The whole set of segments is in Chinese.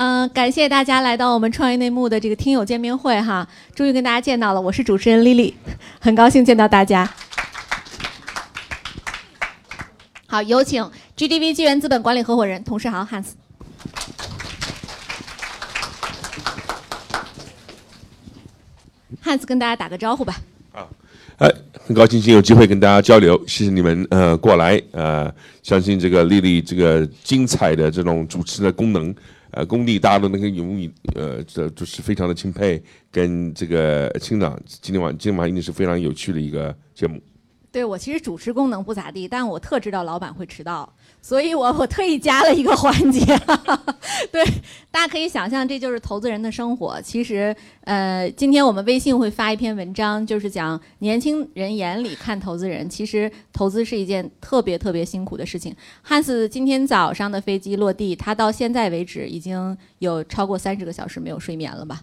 嗯，感谢大家来到我们创业内幕的这个听友见面会哈，终于跟大家见到了，我是主持人丽丽，很高兴见到大家。好，有请 GDV 纪元资本管理合伙人童世豪 Hans。Hans 跟大家打个招呼吧。啊，哎，很高兴今天有机会跟大家交流，谢谢你们呃过来呃，相信这个丽丽这个精彩的这种主持的功能呃工地，大家都能够勇于呃这就是非常的钦佩，跟这个青长今天晚今天晚上一定是非常有趣的一个节目。对我其实主持功能不咋地，但我特知道老板会迟到，所以我我特意加了一个环节。对，大家可以想象，这就是投资人的生活。其实，呃，今天我们微信会发一篇文章，就是讲年轻人眼里看投资人。其实投资是一件特别特别辛苦的事情。汉斯今天早上的飞机落地，他到现在为止已经有超过三十个小时没有睡眠了吧？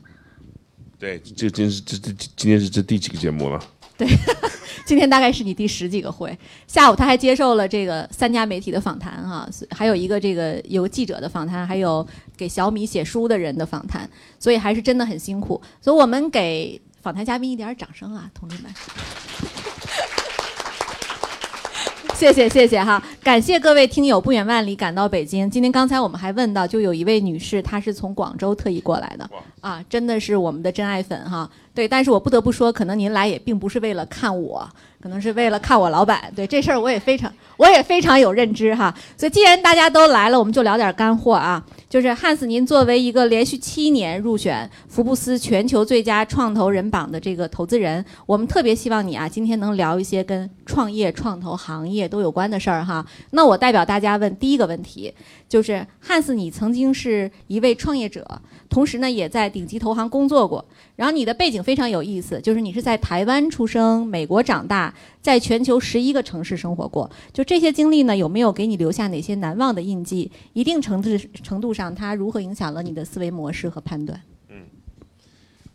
对，这今是这这今天是这第几个节目了？对，今天大概是你第十几个会。下午他还接受了这个三家媒体的访谈哈，还有一个这个有记者的访谈，还有给小米写书的人的访谈，所以还是真的很辛苦。所以我们给访谈嘉宾一点掌声啊，同志们！谢谢谢谢哈，感谢各位听友不远万里赶到北京。今天刚才我们还问到，就有一位女士，她是从广州特意过来的，啊，真的是我们的真爱粉哈。对，但是我不得不说，可能您来也并不是为了看我，可能是为了看我老板。对这事儿，我也非常，我也非常有认知哈。所以既然大家都来了，我们就聊点干货啊。就是汉斯，您作为一个连续七年入选福布斯全球最佳创投人榜的这个投资人，我们特别希望你啊，今天能聊一些跟创业、创投行业都有关的事儿哈。那我代表大家问第一个问题，就是汉斯，你曾经是一位创业者，同时呢也在顶级投行工作过，然后你的背景非常有意思，就是你是在台湾出生、美国长大，在全球十一个城市生活过。就这些经历呢，有没有给你留下哪些难忘的印记？一定程度程度上，它如何影响了你的思维模式和判断？嗯，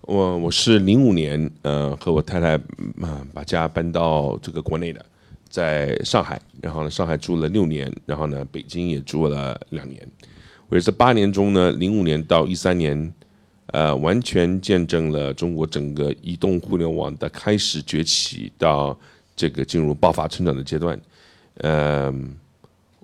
我我是零五年，呃，和我太太嗯把家搬到这个国内的，在上海，然后呢，上海住了六年，然后呢，北京也住了两年。我这八年中呢，零五年到一三年。呃，完全见证了中国整个移动互联网的开始崛起到这个进入爆发成长的阶段。呃，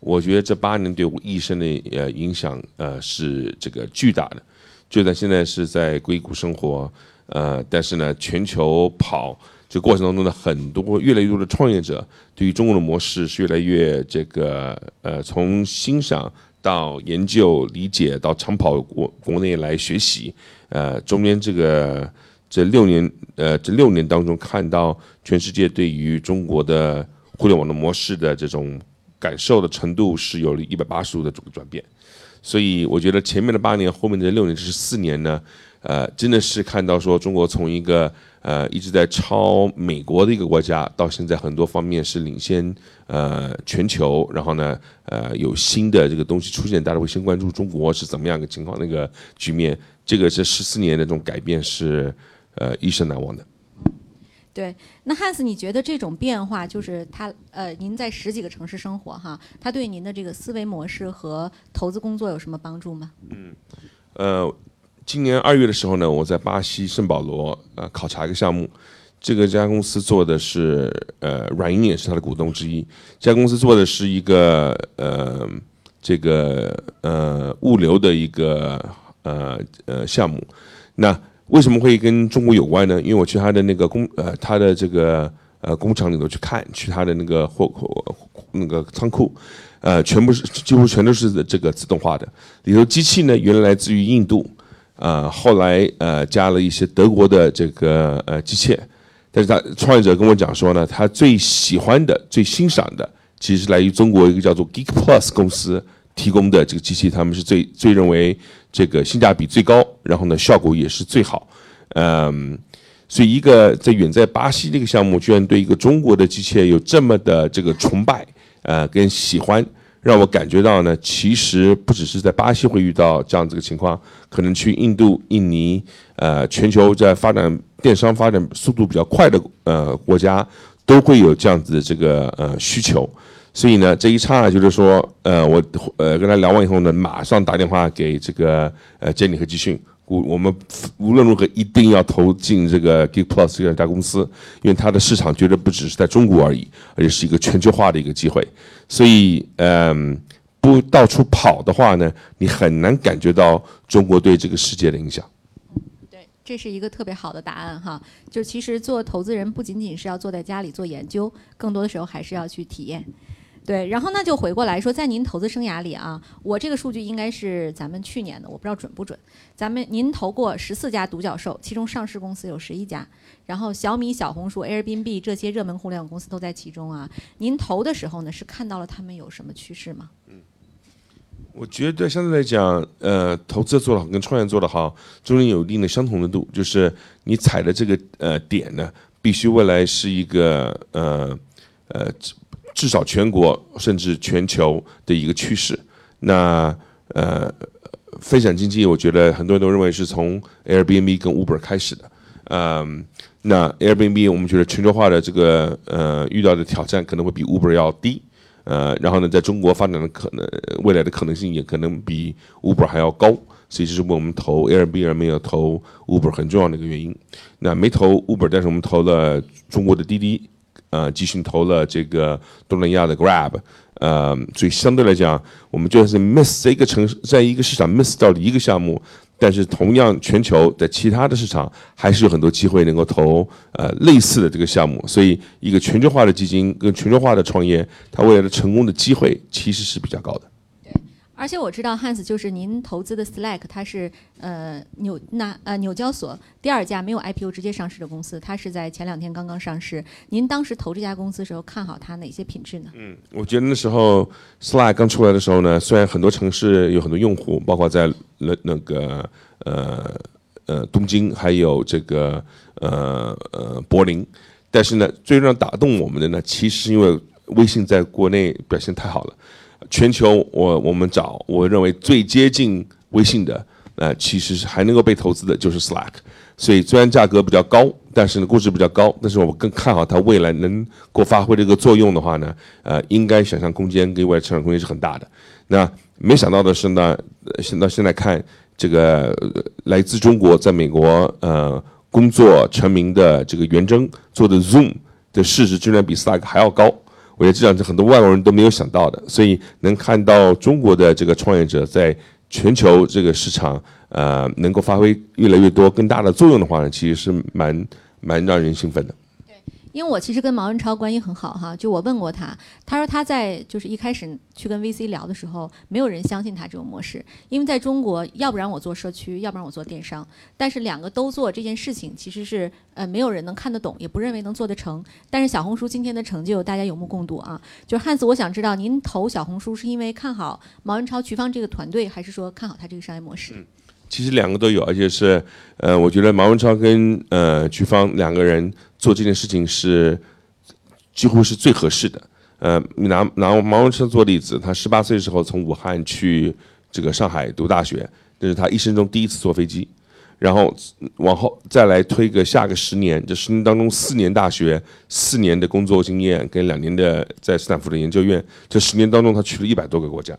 我觉得这八年对我一生的呃影响呃是这个巨大的。就在现在是在硅谷生活，呃，但是呢，全球跑这过程当中的很多越来越多的创业者，对于中国的模式是越来越这个呃从欣赏到研究理解到长跑国国内来学习。呃，中间这个这六年，呃，这六年当中，看到全世界对于中国的互联网的模式的这种感受的程度是有了一百八十度的转转变，所以我觉得前面的八年，后面的六年，这是四年呢，呃，真的是看到说中国从一个呃一直在超美国的一个国家，到现在很多方面是领先呃全球，然后呢，呃，有新的这个东西出现，大家会先关注中国是怎么样一个情况，那个局面。这个这十四年的这种改变是，呃，一生难忘的。对，那汉斯，你觉得这种变化，就是他呃，您在十几个城市生活哈，他对您的这个思维模式和投资工作有什么帮助吗？嗯，呃，今年二月的时候呢，我在巴西圣保罗呃考察一个项目，这个家公司做的是呃软银也是它的股东之一，这家公司做的是一个呃这个呃物流的一个。呃呃，项目，那为什么会跟中国有关呢？因为我去他的那个工呃，他的这个呃工厂里头去看，去他的那个货货那个仓库，呃，全部是几乎全都是这个自动化的。里头机器呢，原来来自于印度，呃，后来呃加了一些德国的这个呃机械，但是他创业者跟我讲说呢，他最喜欢的、最欣赏的，其实来于中国一个叫做 Geek Plus 公司。提供的这个机器，他们是最最认为这个性价比最高，然后呢效果也是最好，嗯，所以一个在远在巴西这个项目，居然对一个中国的机械有这么的这个崇拜，呃，跟喜欢，让我感觉到呢，其实不只是在巴西会遇到这样子个情况，可能去印度、印尼，呃，全球在发展电商发展速度比较快的呃国家，都会有这样子的这个呃需求。所以呢，这一刹那就是说，呃，我呃跟他聊完以后呢，马上打电话给这个呃杰尼和基训，我我们无论如何一定要投进这个 Geek Plus 这家公司，因为它的市场绝对不只是在中国而已，而且是一个全球化的一个机会。所以，嗯，不到处跑的话呢，你很难感觉到中国对这个世界的影响。对，这是一个特别好的答案哈。就其实做投资人不仅仅是要坐在家里做研究，更多的时候还是要去体验。对，然后那就回过来说，在您投资生涯里啊，我这个数据应该是咱们去年的，我不知道准不准。咱们您投过十四家独角兽，其中上市公司有十一家，然后小米、小红书、Airbnb 这些热门互联网公司都在其中啊。您投的时候呢，是看到了他们有什么趋势吗？嗯，我觉得相对来讲，呃，投资做得好跟创业做得好，中间有一定的相同的度，就是你踩的这个呃点呢，必须未来是一个呃呃。至少全国甚至全球的一个趋势。那呃，分享经济，我觉得很多人都认为是从 Airbnb 跟 Uber 开始的。嗯，那 Airbnb 我们觉得全球化的这个呃遇到的挑战可能会比 Uber 要低。呃，然后呢，在中国发展的可能未来的可能性也可能比 Uber 还要高。所以这是我们投 Airbnb 没有投 Uber 很重要的一个原因。那没投 Uber，但是我们投了中国的滴滴。呃，继续投了这个东南亚的 Grab，呃，所以相对来讲，我们就是 miss 这个城市，在一个市场 miss 到了一个项目，但是同样全球在其他的市场还是有很多机会能够投呃类似的这个项目，所以一个全球化的基金跟全球化的创业，它未来的成功的机会其实是比较高的。而且我知道汉斯就是您投资的 Slack，它是呃纽那呃纽交所第二家没有 IPO 直接上市的公司，它是在前两天刚刚上市。您当时投这家公司的时候，看好它哪些品质呢？嗯，我觉得那时候 Slack 刚出来的时候呢，虽然很多城市有很多用户，包括在那那个呃呃东京，还有这个呃呃柏林，但是呢，最让打动我们的呢，其实因为微信在国内表现太好了。全球，我我们找我认为最接近微信的，呃，其实是还能够被投资的，就是 Slack。所以虽然价格比较高，但是呢估值比较高，但是我更看好它未来能够发挥这个作用的话呢，呃，应该想象空间跟未来成长空间是很大的。那没想到的是呢，现到现在看这个来自中国在美国呃工作成名的这个袁征做的 Zoom 的市值居然比 Slack 还要高。我觉得这样是很多外国人都没有想到的，所以能看到中国的这个创业者在全球这个市场，呃，能够发挥越来越多更大的作用的话呢，其实是蛮蛮让人兴奋的。因为我其实跟毛文超关系很好哈，就我问过他，他说他在就是一开始去跟 VC 聊的时候，没有人相信他这种模式，因为在中国，要不然我做社区，要不然我做电商，但是两个都做这件事情，其实是呃没有人能看得懂，也不认为能做得成。但是小红书今天的成就，大家有目共睹啊。就是汉斯，我想知道您投小红书是因为看好毛文超、瞿芳这个团队，还是说看好他这个商业模式？其实两个都有，而且是，呃，我觉得毛文超跟呃瞿芳两个人做这件事情是几乎是最合适的。呃，拿拿毛文超做例子，他十八岁的时候从武汉去这个上海读大学，这是他一生中第一次坐飞机。然后往后再来推个下个十年，这十年当中四年大学、四年的工作经验跟两年的在斯坦福的研究院，这十年当中他去了一百多个国家。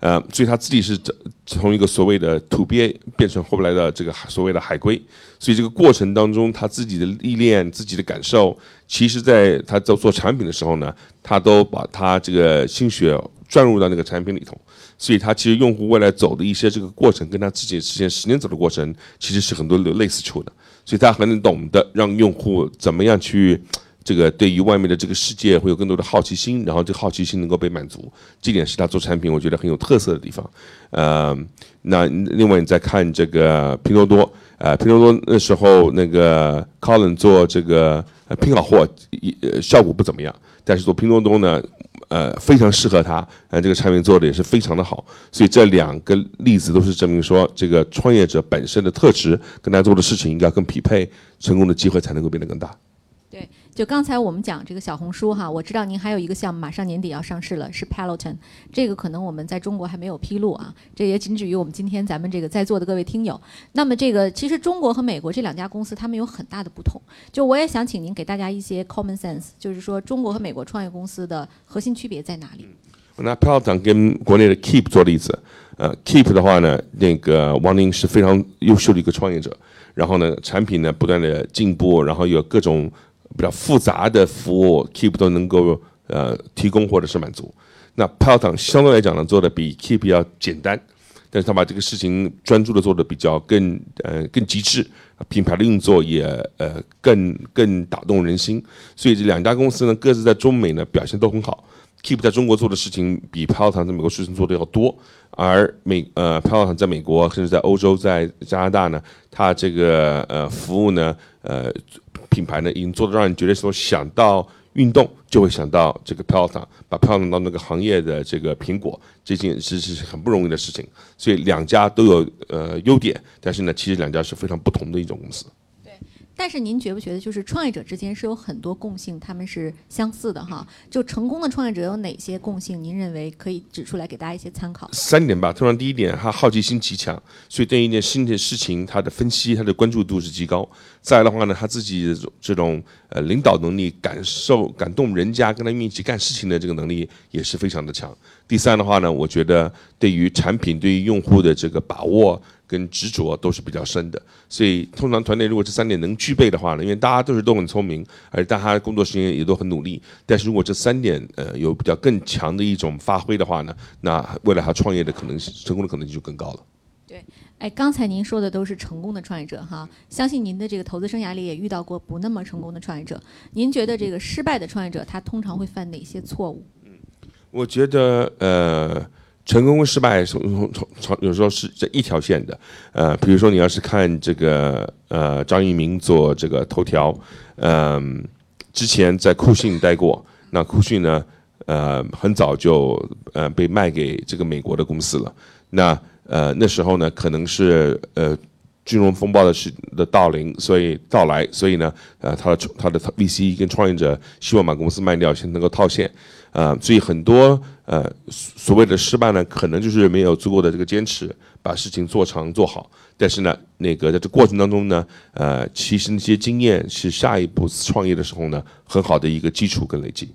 呃，所以他自己是从一个所谓的土鳖变成后来的这个所谓的海归，所以这个过程当中，他自己的历练、自己的感受，其实在他在做产品的时候呢，他都把他这个心血转入到那个产品里头，所以他其实用户未来走的一些这个过程，跟他自己之前十年走的过程，其实是很多类似处的，所以他很懂得让用户怎么样去。这个对于外面的这个世界会有更多的好奇心，然后这个好奇心能够被满足，这点是他做产品我觉得很有特色的地方。呃，那另外你再看这个拼多多，呃，拼多多那时候那个 Colin 做这个拼好货，呃，效果不怎么样，但是做拼多多呢，呃非常适合他，呃这个产品做的也是非常的好，所以这两个例子都是证明说，这个创业者本身的特质跟他做的事情应该更匹配，成功的机会才能够变得更大。对就刚才我们讲这个小红书哈，我知道您还有一个项目马上年底要上市了，是 Peloton，这个可能我们在中国还没有披露啊，这也仅止于我们今天咱们这个在座的各位听友。那么这个其实中国和美国这两家公司，他们有很大的不同。就我也想请您给大家一些 common sense，就是说中国和美国创业公司的核心区别在哪里？我拿 Peloton 跟国内的 Keep 做例子，呃，Keep 的话呢，那个王宁是非常优秀的一个创业者，然后呢，产品呢不断的进步，然后有各种。比较复杂的服务，Keep 都能够呃提供或者是满足。那 Peloton 相对来讲呢，做的比 Keep 要简单，但是他把这个事情专注的做的比较更呃更极致，品牌的运作也呃更更打动人心。所以这两家公司呢，各自在中美呢表现都很好。Keep 在中国做的事情比 Peloton 在美国事情做的要多，而美呃 Peloton 在美国甚至在欧洲在加拿大呢，它这个呃服务呢呃。品牌呢，已经做的让你觉得说想到运动就会想到这个 Peloton，把 Peloton 到那个行业的这个苹果，这件是是很不容易的事情。所以两家都有呃优点，但是呢，其实两家是非常不同的一种公司。但是您觉不觉得，就是创业者之间是有很多共性，他们是相似的哈？就成功的创业者有哪些共性？您认为可以指出来给大家一些参考？三点吧。通常第一点，他好奇心极强，所以对一件新的事情，他的分析、他的关注度是极高。再的话呢，他自己这种呃领导能力、感受、感动人家跟他一起干事情的这个能力也是非常的强。第三的话呢，我觉得对于产品、对于用户的这个把握。跟执着都是比较深的，所以通常团队如果这三点能具备的话呢，因为大家都是都很聪明，而且大家工作时间也都很努力，但是如果这三点呃有比较更强的一种发挥的话呢，那未来他创业的可能成功的可能性就更高了。对，哎，刚才您说的都是成功的创业者哈，相信您的这个投资生涯里也遇到过不那么成功的创业者，您觉得这个失败的创业者他通常会犯哪些错误？嗯，我觉得呃。成功跟失败从从从从有时候是这一条线的，呃，比如说你要是看这个呃张一鸣做这个头条，嗯，之前在酷讯待过，那酷讯呢，呃，很早就呃被卖给这个美国的公司了，那呃那时候呢可能是呃金融风暴的是的到临，所以到来，所以呢，呃他的他的 VC 跟创业者希望把公司卖掉，先能够套现。啊，所以很多呃所谓的失败呢，可能就是没有足够的这个坚持，把事情做长做好。但是呢，那个在这过程当中呢，呃，其实那些经验是下一步创业的时候呢，很好的一个基础跟累积。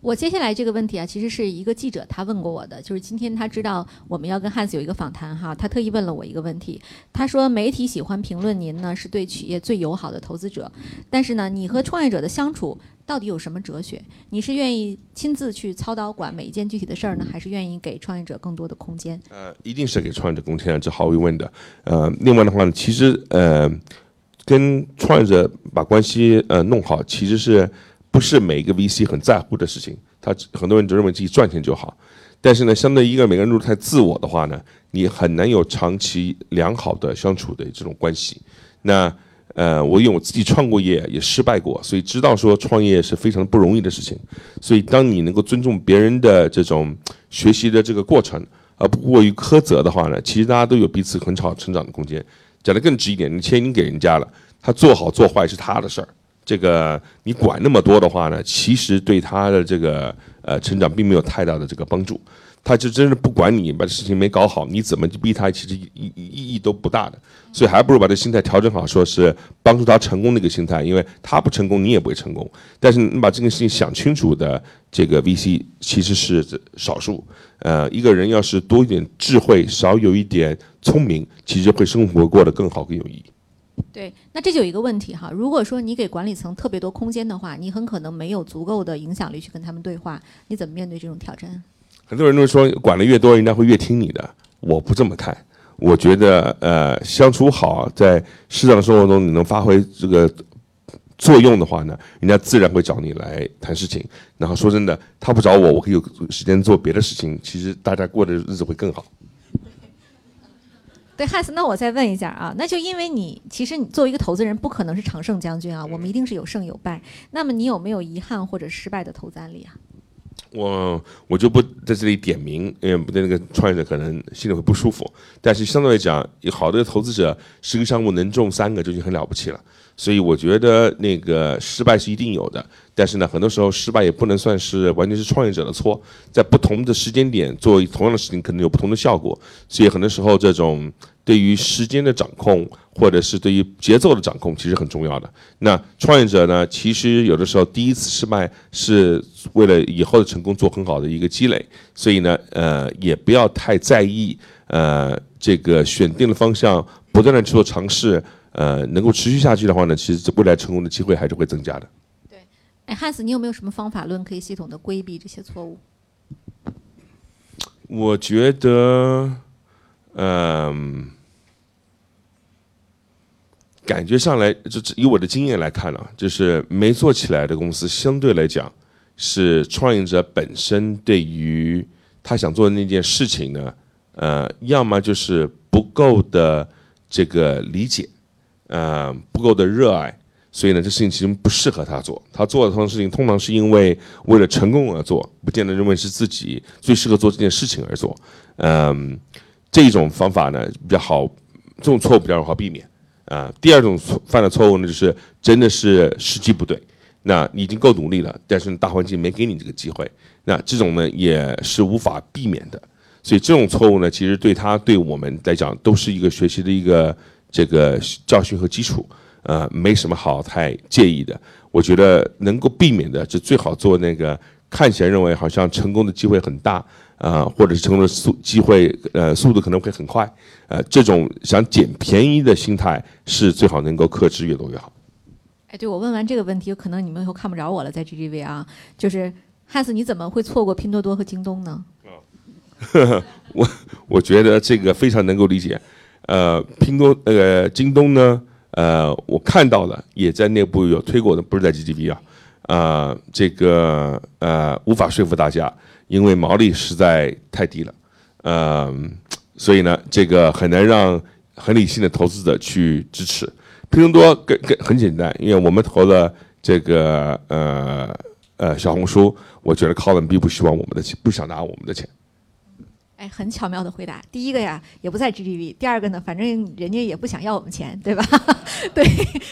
我接下来这个问题啊，其实是一个记者他问过我的，就是今天他知道我们要跟汉斯有一个访谈哈，他特意问了我一个问题。他说媒体喜欢评论您呢，是对企业最友好的投资者，但是呢，你和创业者的相处到底有什么哲学？你是愿意亲自去操刀管每一件具体的事儿呢，还是愿意给创业者更多的空间？呃，一定是给创业者空间，这毫无疑问的。呃，另外的话呢，其实呃，跟创业者把关系呃弄好，其实是。不是每一个 VC 很在乎的事情，他很多人就认为自己赚钱就好。但是呢，相对一个每个人都太自我的话呢，你很难有长期良好的相处的这种关系。那呃，我因为我自己创过业，也失败过，所以知道说创业是非常不容易的事情。所以当你能够尊重别人的这种学习的这个过程，而不过于苛责的话呢，其实大家都有彼此很好成长的空间。讲得更直一点，你钱已经给人家了，他做好做坏是他的事儿。这个你管那么多的话呢，其实对他的这个呃成长并没有太大的这个帮助。他就真的不管你把事情没搞好，你怎么逼他，其实意意意义都不大的。所以还不如把这心态调整好，说是帮助他成功的一个心态，因为他不成功，你也不会成功。但是你把这个事情想清楚的这个 VC 其实是少数。呃，一个人要是多一点智慧，少有一点聪明，其实会生活过得更好更有意义。对，那这就有一个问题哈。如果说你给管理层特别多空间的话，你很可能没有足够的影响力去跟他们对话。你怎么面对这种挑战？很多人都说管的越多，人家会越听你的。我不这么看，我觉得呃，相处好，在适当的生活中你能发挥这个作用的话呢，人家自然会找你来谈事情。然后说真的，他不找我，我可以有时间做别的事情。其实大家过的日子会更好。对汉斯，那我再问一下啊，那就因为你其实你作为一个投资人，不可能是常胜将军啊，我们一定是有胜有败。那么你有没有遗憾或者失败的投资案例啊？我我就不在这里点名，因为对那个创业者可能心里会不舒服。但是相对来讲，好的投资者十个项目能中三个就已经很了不起了。所以我觉得那个失败是一定有的，但是呢，很多时候失败也不能算是完全是创业者的错，在不同的时间点做同样的事情，可能有不同的效果。所以很多时候，这种对于时间的掌控，或者是对于节奏的掌控，其实很重要的。那创业者呢，其实有的时候第一次失败是为了以后的成功做很好的一个积累，所以呢，呃，也不要太在意，呃，这个选定的方向，不断的去做尝试。呃，能够持续下去的话呢，其实未来成功的机会还是会增加的。对，哎，汉斯，你有没有什么方法论可以系统的规避这些错误？我觉得，嗯，感觉上来，就以我的经验来看呢，就是没做起来的公司，相对来讲，是创业者本身对于他想做的那件事情呢，呃，要么就是不够的这个理解。呃，不够的热爱，所以呢，这事情其实不适合他做。他做的这种事情，通常是因为为了成功而做，不见得认为是自己最适合做这件事情而做。嗯，这一种方法呢比较好，这种错误比较好避免。啊，第二种错犯的错误呢，就是真的是时机不对。那你已经够努力了，但是大环境没给你这个机会。那这种呢也是无法避免的。所以这种错误呢，其实对他对我们来讲都是一个学习的一个。这个教训和基础，呃，没什么好太介意的。我觉得能够避免的，就最好做那个看起来认为好像成功的机会很大啊，或者是成功的速机会，呃，速度可能会很快，呃，这种想捡便宜的心态是最好能够克制，越多越好。哎，对我问完这个问题，可能你们以后看不着我了，在 GGV 啊，就是汉斯，你怎么会错过拼多多和京东呢？我我觉得这个非常能够理解。呃，拼多那个京东呢？呃，我看到了，也在内部有推过的，不是在 GGV 啊，啊，这个呃无法说服大家，因为毛利实在太低了，嗯，所以呢，这个很难让很理性的投资者去支持。拼多多更更很简单，因为我们投了这个呃呃小红书，我觉得 Colin 并不希望我们的钱，不想拿我们的钱。哎，很巧妙的回答。第一个呀，也不在 GDP；。第二个呢，反正人家也不想要我们钱，对吧？对，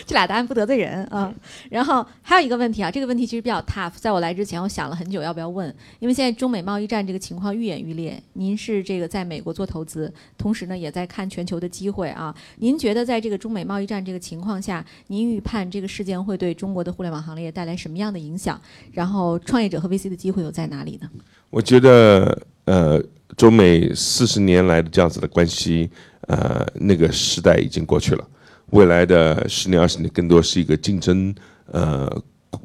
这俩答案不得罪人啊。然后还有一个问题啊，这个问题其实比较 tough。在我来之前，我想了很久要不要问，因为现在中美贸易战这个情况愈演愈烈。您是这个在美国做投资，同时呢也在看全球的机会啊。您觉得在这个中美贸易战这个情况下，您预判这个事件会对中国的互联网行业带来什么样的影响？然后创业者和 VC 的机会又在哪里呢？我觉得，呃。中美四十年来的这样子的关系，呃，那个时代已经过去了。未来的十年、二十年，更多是一个竞争、呃，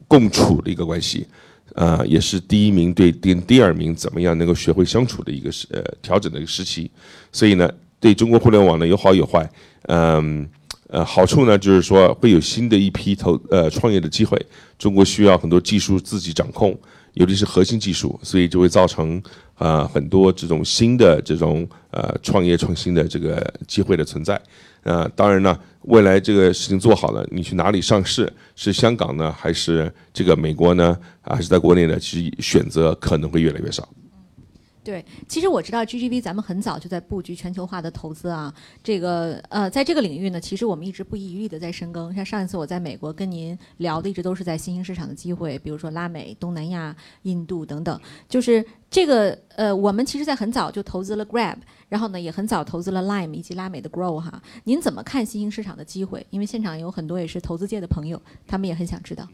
共处的一个关系，呃，也是第一名对第第二名怎么样能够学会相处的一个时呃调整的一个时期。所以呢，对中国互联网呢有好有坏，嗯，呃，好处呢就是说会有新的一批投呃创业的机会。中国需要很多技术自己掌控。尤其是核心技术，所以就会造成啊很多这种新的这种呃创业创新的这个机会的存在。呃，当然呢，未来这个事情做好了，你去哪里上市，是香港呢，还是这个美国呢，还是在国内呢？其实选择可能会越来越少。对，其实我知道 GGV 咱们很早就在布局全球化的投资啊。这个呃，在这个领域呢，其实我们一直不遗余力的在深耕。像上一次我在美国跟您聊的，一直都是在新兴市场的机会，比如说拉美、东南亚、印度等等。就是这个呃，我们其实在很早就投资了 Grab，然后呢也很早投资了 Lime 以及拉美的 Grow 哈。您怎么看新兴市场的机会？因为现场有很多也是投资界的朋友，他们也很想知道。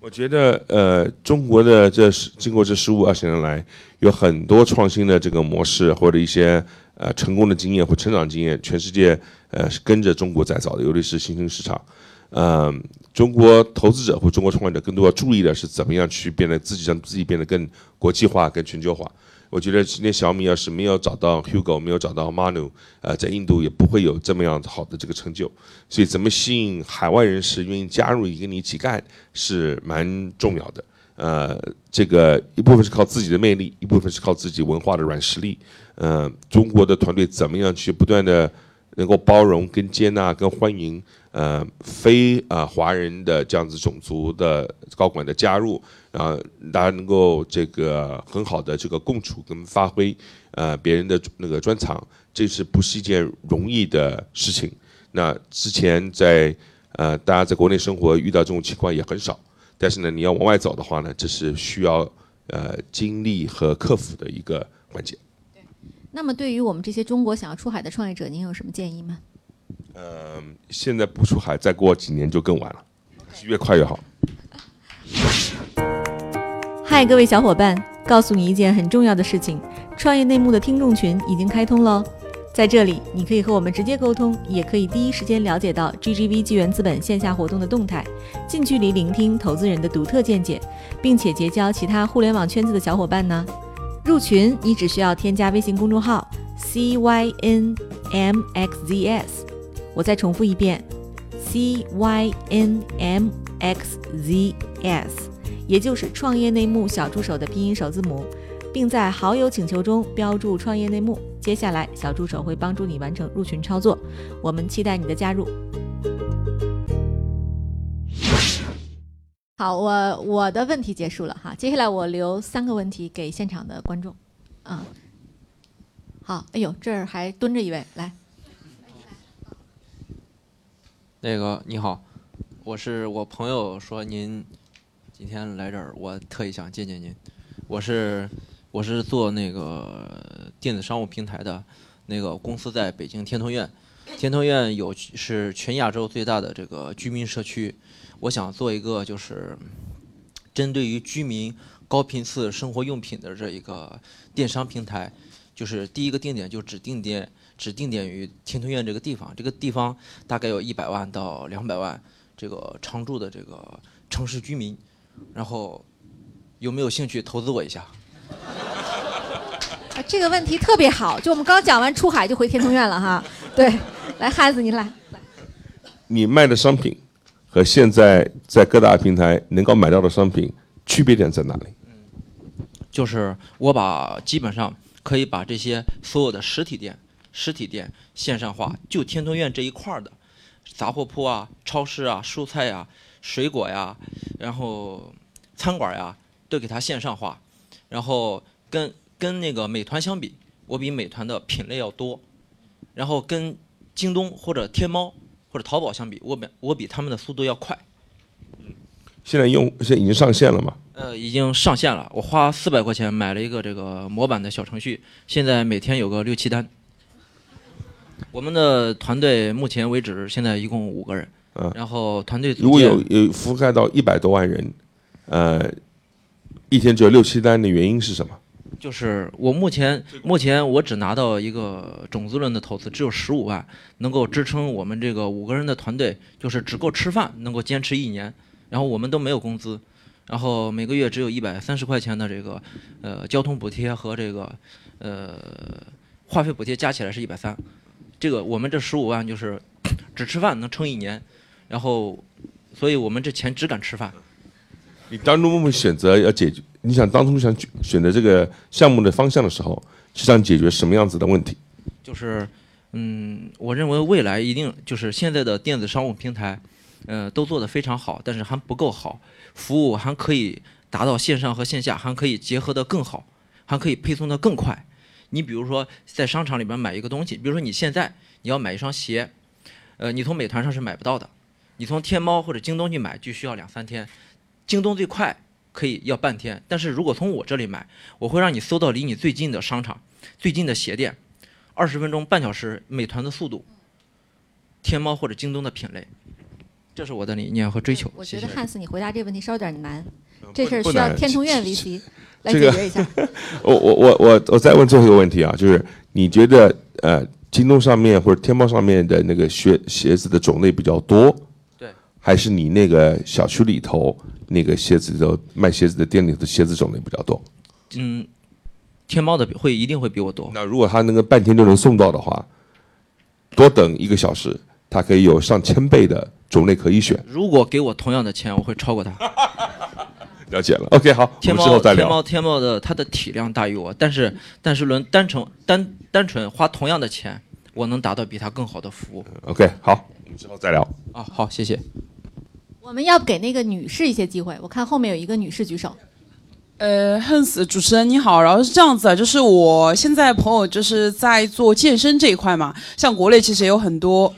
我觉得，呃，中国的这十经过这十五二十年来，有很多创新的这个模式，或者一些呃成功的经验或成长经验，全世界呃是跟着中国在走的，尤其是新兴市场。嗯，中国投资者或中国创业者更多要注意的是，怎么样去变得自己让自己变得更国际化、更全球化。我觉得今天小米要是没有找到 Hugo，没有找到 Manu，呃，在印度也不会有这么样好的这个成就。所以，怎么吸引海外人士愿意加入跟你一起干，是蛮重要的。呃，这个一部分是靠自己的魅力，一部分是靠自己文化的软实力。呃，中国的团队怎么样去不断的能够包容、跟接纳、跟欢迎呃非啊、华人的这样子种族的高管的加入，啊，大家能够这个很好的这个共处跟发挥呃别人的那个专长，这是不是一件容易的事情？那之前在呃大家在国内生活遇到这种情况也很少，但是呢，你要往外走的话呢，这是需要呃经历和克服的一个环节。那么对于我们这些中国想要出海的创业者，您有什么建议吗？嗯，现在不出海，再过几年就更晚了，越快越好。嗨，各位小伙伴，告诉你一件很重要的事情：创业内幕的听众群已经开通喽。在这里，你可以和我们直接沟通，也可以第一时间了解到 GGV 纪元资本线下活动的动态，近距离聆听投资人的独特见解，并且结交其他互联网圈子的小伙伴呢。入群，你只需要添加微信公众号 cynmxzs，我再重复一遍 cynmxzs，也就是创业内幕小助手的拼音首字母，并在好友请求中标注创业内幕。接下来，小助手会帮助你完成入群操作，我们期待你的加入。好，我我的问题结束了哈，接下来我留三个问题给现场的观众，啊，好，哎呦，这儿还蹲着一位，来，那个你好，我是我朋友说您今天来这儿，我特意想见见您。我是我是做那个电子商务平台的，那个公司在北京天通苑，天通苑有是全亚洲最大的这个居民社区。我想做一个就是针对于居民高频次生活用品的这一个电商平台，就是第一个定点就只定点只定点于天通苑这个地方，这个地方大概有一百万到两百万这个常住的这个城市居民，然后有没有兴趣投资我一下？啊，这个问题特别好，就我们刚讲完出海就回天通苑了哈。对，来汉子您来，来，你卖的商品和现在在各大平台能够买到的商品区别点在哪里？就是我把基本上可以把这些所有的实体店、实体店线上化，就天通苑这一块儿的杂货铺啊、超市啊、蔬菜呀、水果呀，然后餐馆呀，都给它线上化。然后跟跟那个美团相比，我比美团的品类要多。然后跟京东或者天猫或者淘宝相比，我比我比他们的速度要快。现在用现在已经上线了吗？呃，已经上线了。我花四百块钱买了一个这个模板的小程序，现在每天有个六七单。我们的团队目前为止现在一共五个人，嗯然后团队如果有有覆盖到一百多万人，呃，一天只有六七单的原因是什么？就是我目前目前我只拿到一个种子轮的投资，只有十五万，能够支撑我们这个五个人的团队，就是只够吃饭，能够坚持一年。然后我们都没有工资，然后每个月只有一百三十块钱的这个呃交通补贴和这个呃话费补贴加起来是一百三。这个我们这十五万就是 只吃饭能撑一年，然后所以我们这钱只敢吃饭。你当初选择要解决，你想当初想选择这个项目的方向的时候，是想解决什么样子的问题？就是，嗯，我认为未来一定就是现在的电子商务平台，呃，都做得非常好，但是还不够好，服务还可以达到线上和线下，还可以结合得更好，还可以配送得更快。你比如说在商场里边买一个东西，比如说你现在你要买一双鞋，呃，你从美团上是买不到的，你从天猫或者京东去买就需要两三天，京东最快可以要半天，但是如果从我这里买，我会让你搜到离你最近的商场、最近的鞋店。二十分钟、半小时，美团的速度，天猫或者京东的品类，这是我的理念和追求。我。觉得汉斯你回答这个问题稍有点难，这事儿需要天通苑 VC 来解决一下。我我我我我再问最后一个问题啊，就是你觉得呃，京东上面或者天猫上面的那个鞋鞋子的种类比较多，对，还是你那个小区里头那个鞋子的卖鞋子的店里的鞋子种类比较多？嗯，天猫的会一定会比我多。那如果他那个半天就能送到的话，多等一个小时，他可以有上千倍的种类可以选。如果给我同样的钱，我会超过他。了解了，OK，好，我天们之后再聊。猫天猫天猫的它的体量大于我，但是但是论单纯单单纯花同样的钱我能达到比他更好的服务。OK，好，我们之后再聊。啊，好，谢谢。我们要不给那个女士一些机会，我看后面有一个女士举手。呃，Hans 主持人你好，然后是这样子啊，就是我现在朋友就是在做健身这一块嘛，像国内其实也有很多，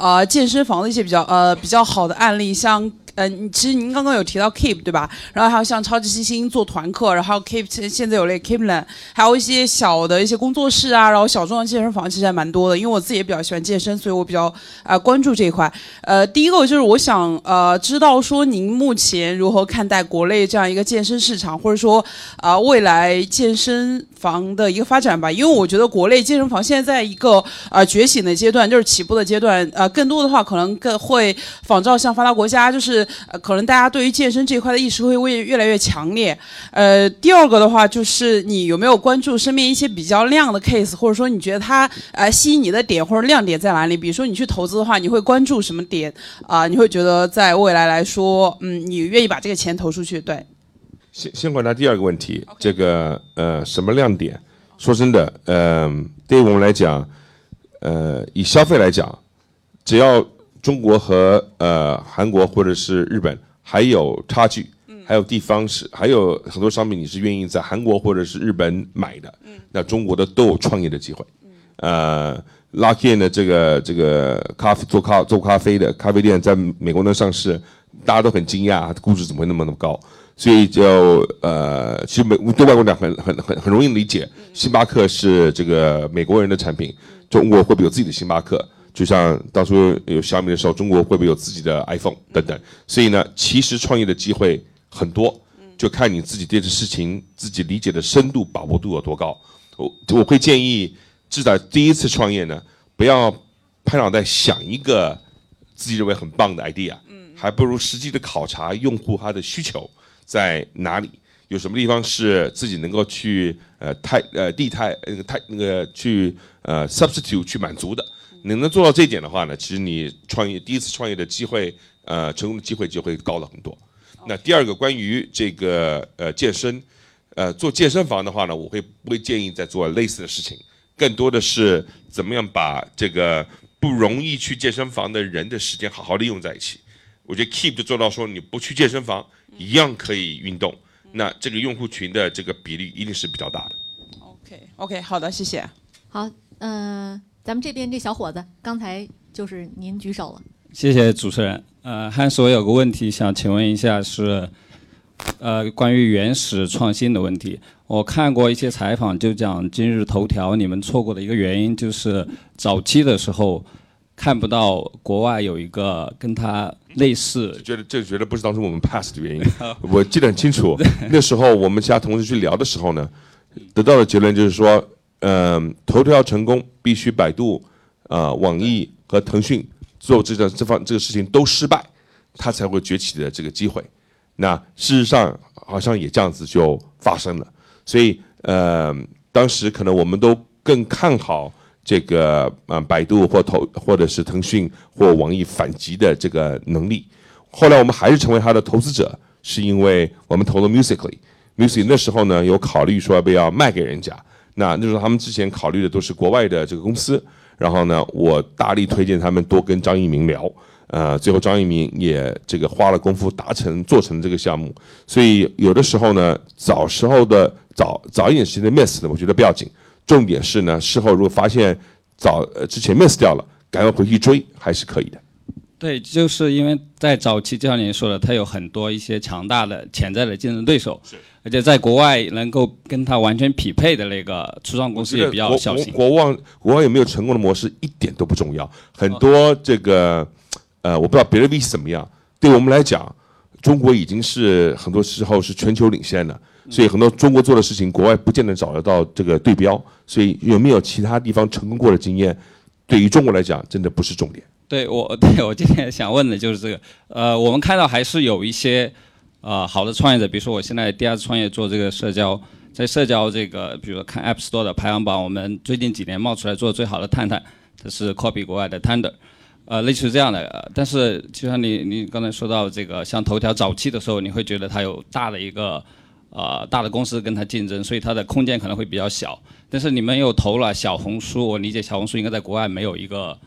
呃，健身房的一些比较呃比较好的案例，像呃，其实您刚刚有提到 Keep 对吧？然后还有像超级星星做团课，然后 Keep 现在有那 Keepland，还有一些小的一些工作室啊，然后小众的健身房其实还蛮多的。因为我自己也比较喜欢健身，所以我比较呃关注这一块。呃，第一个就是我想呃知道说您目前如何看待国内这样一个健身市场，或者说啊、呃未来健身房的一个发展吧。因为我觉得国内健身房现在在一个呃觉醒的阶段，就是起步的阶段。呃，更多的话可能更会仿照像发达国家，就是呃可能大家对于健身这一块的意识会越越来越强烈。呃，第二个的话就是你有没有关注身边一些比较亮的 case，或者说你觉得它呃吸引你的点或者亮点在哪里？比如说你去投资的话，你会关注什么点啊、你会觉得在未来来说，嗯，你愿意把这个钱投出去？对，先先回答第二个问题，这个呃什么亮点？说真的，呃，对于我们来讲，呃，以消费来讲，只要中国和呃韩国或者是日本还有差距，还有地方是还有很多商品你是愿意在韩国或者是日本买的，那中国的都有创业的机会。呃，Luckin 的这个这个咖啡做咖做咖啡的咖啡店在美国能上市，大家都很惊讶，估值怎么会那么那么高？所以就呃，其实美对外国人讲很很很很容易理解，星巴克是这个美国人的产品，中国会不会有自己的星巴克？就像当初有小米的时候，中国会不会有自己的 iPhone 等等？所以呢，其实创业的机会很多，就看你自己对这事情自己理解的深度、把握度有多高。我我会建议，至少第一次创业呢，不要拍脑袋想一个自己认为很棒的 idea，还不如实际的考察用户他的需求在哪里，有什么地方是自己能够去呃太呃地太那个太那个去呃 substitute 去满足的。你能做到这一点的话呢，其实你创业第一次创业的机会，呃，成功的机会就会高了很多。那第二个关于这个呃健身，呃做健身房的话呢，我会不会建议再做类似的事情，更多的是怎么样把这个不容易去健身房的人的时间好好利用在一起。我觉得 Keep 就做到说你不去健身房一样可以运动，那这个用户群的这个比例一定是比较大的。OK OK，好的，谢谢。好，嗯、咱们这边这小伙子刚才就是您举手了。谢谢主持人。呃，汉斯，我有个问题想请问一下是，呃，关于原始创新的问题。我看过一些采访，就讲今日头条你们错过的一个原因就是早期的时候看不到国外有一个跟他类似觉得这觉得不是当初我们 pass 的原因，我记得很清楚。那时候我们其他同事去聊的时候呢，得到的结论就是说，嗯、头条成功必须百度、呃网易和腾讯做这个这方这个事情都失败，它才会崛起的这个机会。那事实上好像也这样子就发生了，所以呃，当时可能我们都更看好这个呃百度或投或者是腾讯或网易反击的这个能力。后来我们还是成为它的投资者，是因为我们投了 Musically，Musically 那时候呢有考虑说要不要卖给人家，那那时候他们之前考虑的都是国外的这个公司，然后呢我大力推荐他们多跟张一鸣聊。呃，最后张一鸣也这个花了功夫达成做成这个项目，所以有的时候呢，早时候的早早一点时间的 miss，我觉得不要紧，重点是呢，事后如果发现早呃之前 miss 掉了，赶快回去追还是可以的。对，就是因为在早期，就像您说的，它有很多一些强大的潜在的竞争对手，而且在国外能够跟它完全匹配的那个初创公司也比较小心。国国外国外有没有成功的模式一点都不重要，很多这个呃，我不知道别的 VC 怎么样，对我们来讲，中国已经是很多时候是全球领先的，所以很多中国做的事情，国外不见得找得到这个对标，所以有没有其他地方成功过的经验，对于中国来讲，真的不是重点。对我，对我今天想问的就是这个。呃，我们看到还是有一些呃好的创业者，比如说我现在第二次创业做这个社交，在社交这个，比如说看 App Store 的排行榜，我们最近几年冒出来做最好的探探，这是 copy 国外的 Tender，呃，类似这样的。但是就像你你刚才说到这个，像头条早期的时候，你会觉得它有大的一个呃大的公司跟它竞争，所以它的空间可能会比较小。但是你们又投了小红书，我理解小红书应该在国外没有一个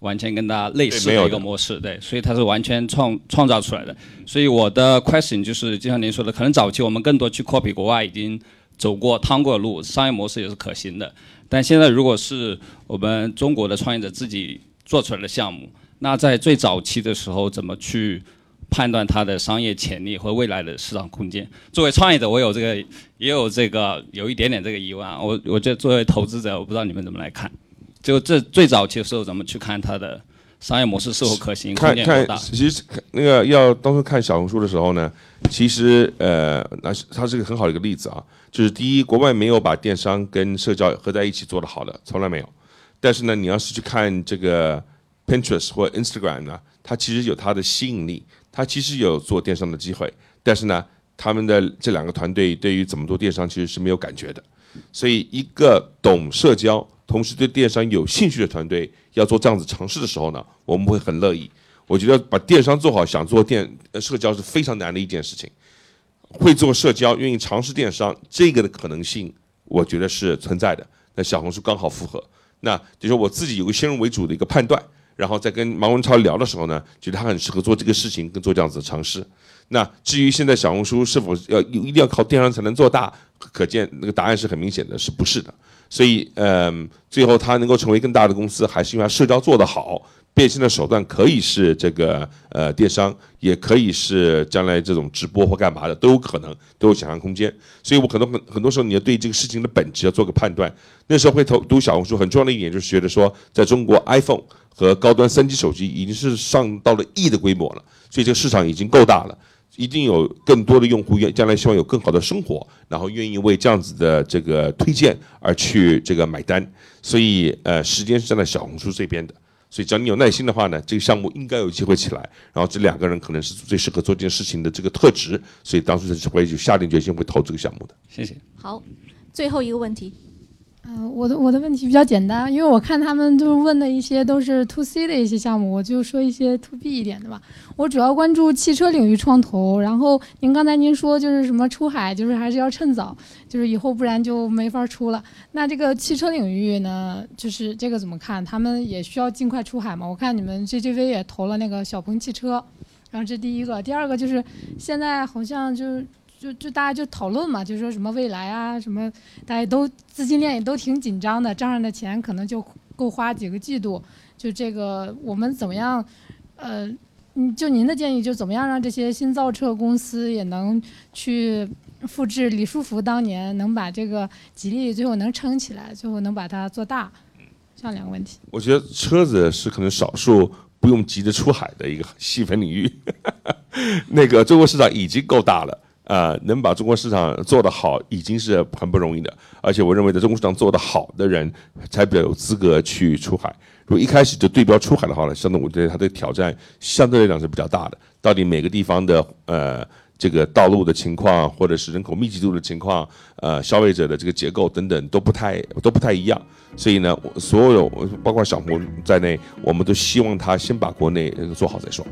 完全跟它类似的一个模式，对，所以它是完全创创造出来的。所以我的 question 就是，就像您说的，可能早期我们更多去 copy 国外已经走过、趟过的路，商业模式也是可行的。但现在如果是我们中国的创业者自己做出来的项目，那在最早期的时候怎么去判断它的商业潜力和未来的市场空间？作为创业者，我有这个也有这个有一点点这个疑问。我我觉得作为投资者，我不知道你们怎么来看。就这最早期的时候，怎么去看它的商业模式是否可行？看看，其实那个要当初看小红书的时候呢，其实呃，那是它是个很好的一个例子啊。就是第一，国外没有把电商跟社交合在一起做得好的，从来没有。但是呢，你要是去看这个 Pinterest 或 Instagram 呢，它其实有它的吸引力，他其实有做电商的机会。但是呢，他们的这两个团队对于怎么做电商其实是没有感觉的。所以，一个懂社交。同时对电商有兴趣的团队要做这样子尝试的时候呢，我们会很乐意。我觉得把电商做好，想做电社交是非常难的一件事情。会做社交，愿意尝试电商，这个的可能性，我觉得是存在的。那小红书刚好符合。那就是我自己有个先入为主的一个判断，然后在跟马文超聊的时候呢，觉得他很适合做这个事情，跟做这样子的尝试。那至于现在小红书是否要一定要靠电商才能做大，可见那个答案是很明显的，是不是的？所以，嗯，最后他能够成为更大的公司，还是因为他社交做得好，变现的手段可以是这个呃电商，也可以是将来这种直播或干嘛的，都有可能，都有想象空间。所以我可能很很多时候你要对这个事情的本质要做个判断。那时候会投读小红书，很重要的一点就是觉得说，在中国 iPhone 和高端三 G 手机已经是上到了亿的规模了，所以这个市场已经够大了。一定有更多的用户愿将来希望有更好的生活，然后愿意为这样子的这个推荐而去这个买单，所以呃时间是站在小红书这边的，所以只要你有耐心的话呢，这个项目应该有机会起来。然后这两个人可能是最适合做这件事情的这个特质，所以当初是会就下定决心会投这个项目的。谢谢。好，最后一个问题。嗯，我的我的问题比较简单，因为我看他们就是问的一些都是 to C 的一些项目，我就说一些 to B 一点的吧。我主要关注汽车领域创投，然后您刚才您说就是什么出海，就是还是要趁早，就是以后不然就没法出了。那这个汽车领域呢，就是这个怎么看？他们也需要尽快出海吗？我看你们 JGV 也投了那个小鹏汽车，然后这第一个，第二个就是现在好像就是。就就大家就讨论嘛，就说什么未来啊，什么大家都资金链也都挺紧张的，账上的钱可能就够花几个季度。就这个我们怎么样？呃，嗯，就您的建议，就怎么样让这些新造车公司也能去复制李书福当年，能把这个吉利最后能撑起来，最后能把它做大？这样两个问题。我觉得车子是可能少数不用急着出海的一个细分领域，那个中国市场已经够大了。呃，能把中国市场做得好，已经是很不容易的。而且我认为，在中国市场做得好的人，才比较有资格去出海。如果一开始就对标出海的话呢，相对我觉得它的挑战相对来讲是比较大的。到底每个地方的呃这个道路的情况，或者是人口密集度的情况，呃消费者的这个结构等等都不太都不太一样。所以呢，所有包括小红在内，我们都希望他先把国内做好再说。